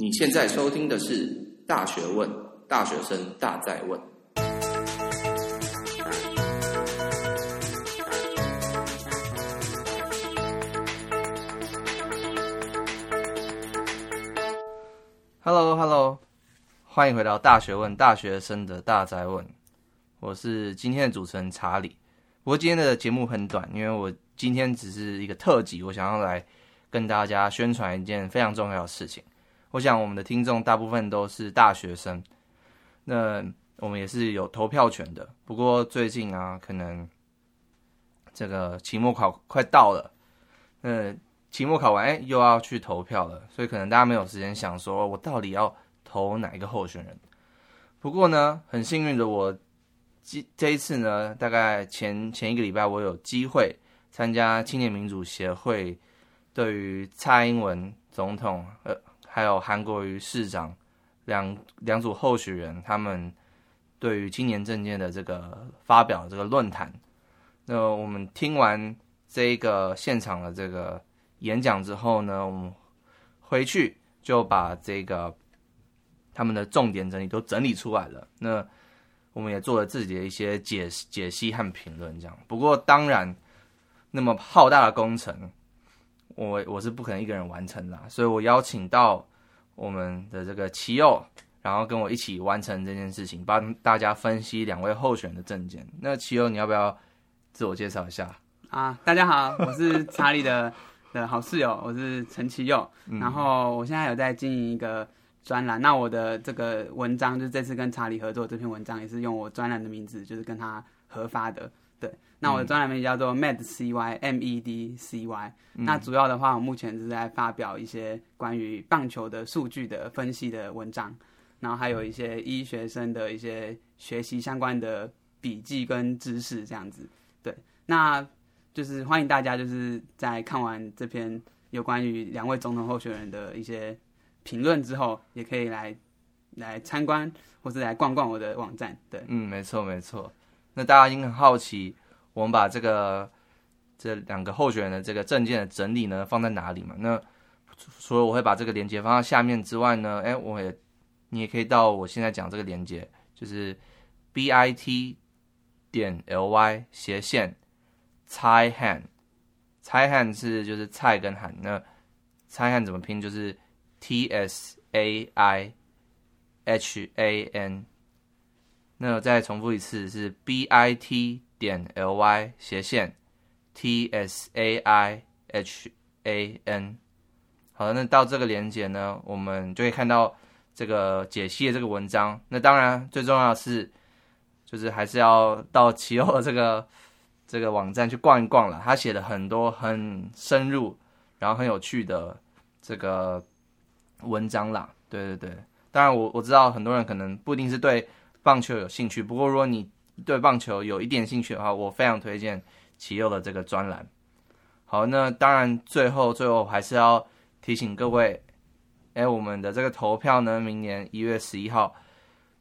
你现在收听的是《大学问》，大学生大在问。Hello，Hello，欢迎回到《大学问》，大学生的大在问。我是今天的主持人查理。不过今天的节目很短，因为我今天只是一个特辑，我想要来跟大家宣传一件非常重要的事情。我想我们的听众大部分都是大学生，那我们也是有投票权的。不过最近啊，可能这个期末考快到了，呃，期末考完哎又要去投票了，所以可能大家没有时间想说我到底要投哪一个候选人。不过呢，很幸运的我这这一次呢，大概前前一个礼拜我有机会参加青年民主协会对于蔡英文总统呃。还有韩国瑜市长两两组候选人，他们对于青年政见的这个发表这个论坛，那我们听完这个现场的这个演讲之后呢，我们回去就把这个他们的重点整理都整理出来了。那我们也做了自己的一些解解析和评论，这样。不过当然，那么浩大的工程。我我是不可能一个人完成的，所以我邀请到我们的这个齐佑，然后跟我一起完成这件事情，帮大家分析两位候选的证件。那齐佑，你要不要自我介绍一下？啊，大家好，我是查理的 的好室友，我是陈齐佑，嗯，然后我现在有在经营一个专栏。那我的这个文章，就是这次跟查理合作这篇文章，也是用我专栏的名字，就是跟他合发的。对，那我的专栏名叫做 Med C Y M E D C Y。那主要的话，我目前是在发表一些关于棒球的数据的分析的文章，然后还有一些医学生的一些学习相关的笔记跟知识这样子。对，那就是欢迎大家就是在看完这篇有关于两位总统候选人的一些评论之后，也可以来来参观或是来逛逛我的网站。对，嗯，没错，没错。那大家应该很好奇，我们把这个这两个候选人的这个证件的整理呢放在哪里嘛？那除了我会把这个链接放在下面之外呢，哎，我也你也可以到我现在讲这个链接，就是 b i t 点 l y 斜线蔡汉，蔡汉是就是蔡跟汉，那蔡汉怎么拼？就是 t s a i h a n。那我再重复一次，是 b i t 点 l y 斜线 t s a i h a n。好，那到这个连接呢，我们就会看到这个解析的这个文章。那当然，最重要的是，就是还是要到齐欧的这个这个网站去逛一逛了。他写了很多很深入，然后很有趣的这个文章啦。对对对，当然我我知道很多人可能不一定是对。棒球有兴趣，不过如果你对棒球有一点兴趣的话，我非常推荐奇佑的这个专栏。好，那当然最后最后还是要提醒各位，哎，我们的这个投票呢，明年一月十一号，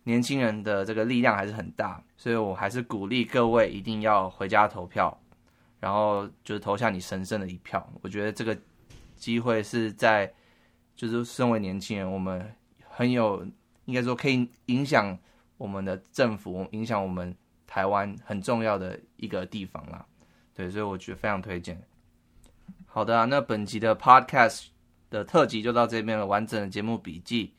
年轻人的这个力量还是很大，所以我还是鼓励各位一定要回家投票，然后就是投下你神圣的一票。我觉得这个机会是在，就是身为年轻人，我们很有应该说可以影响。我们的政府影响我们台湾很重要的一个地方啦，对，所以我觉得非常推荐。好的啊，那本集的 Podcast 的特辑就到这边了，完整的节目笔记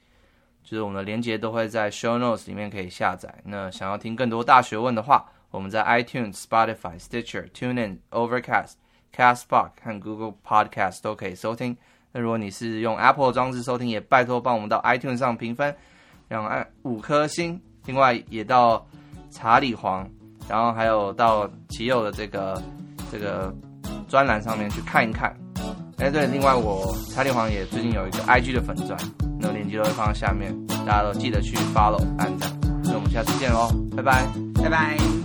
就是我们的连接都会在 Show Notes 里面可以下载。那想要听更多大学问的话，我们在 iTunes、Spotify、Stitcher、TuneIn、Overcast、Castbox 和 Google Podcast 都可以收听。那如果你是用 Apple 装置收听，也拜托帮我们到 iTunes 上评分，让按五颗星。另外也到查理皇，然后还有到奇佑的这个这个专栏上面去看一看。哎，对，另外我查理皇也最近有一个 IG 的粉钻，那个链接都会放在下面，大家都记得去 follow 按赞。那我们下次见喽，拜拜，拜拜。